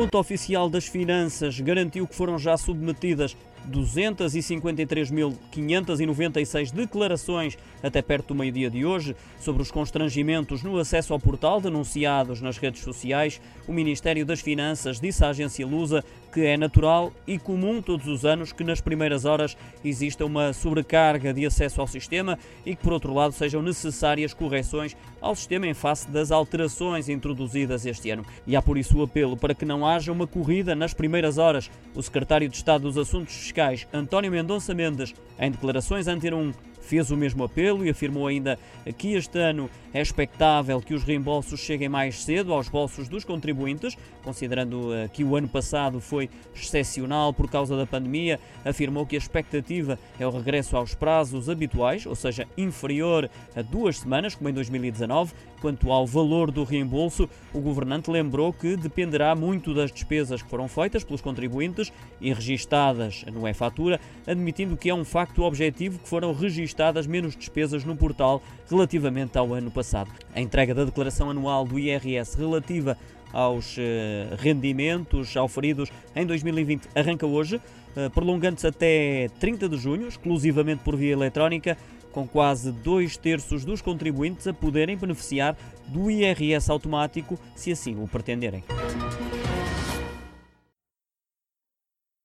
fonte oficial das finanças garantiu que foram já submetidas 253.596 declarações até perto do meio-dia de hoje sobre os constrangimentos no acesso ao portal denunciados nas redes sociais. O Ministério das Finanças disse à agência Lusa que é natural e comum todos os anos que nas primeiras horas exista uma sobrecarga de acesso ao sistema e que, por outro lado, sejam necessárias correções ao sistema em face das alterações introduzidas este ano. E há por isso o apelo para que não haja uma corrida nas primeiras horas. O secretário de Estado dos Assuntos Fiscais, António Mendonça Mendes, em declarações ante 1 fez o mesmo apelo e afirmou ainda que este ano é expectável que os reembolsos cheguem mais cedo aos bolsos dos contribuintes, considerando eh, que o ano passado foi excepcional por causa da pandemia. Afirmou que a expectativa é o regresso aos prazos habituais, ou seja, inferior a duas semanas, como em 2019. Quanto ao valor do reembolso, o governante lembrou que dependerá muito das despesas que foram feitas pelos contribuintes e registadas no e-fatura, admitindo que é um facto objetivo que foram registadas menos despesas no portal relativamente ao ano passado. A entrega da declaração anual do IRS relativa aos eh, rendimentos auferidos em 2020 arranca hoje, eh, prolongando-se até 30 de junho, exclusivamente por via eletrónica com quase dois terços dos contribuintes a poderem beneficiar do IRS automático, se assim o pretenderem.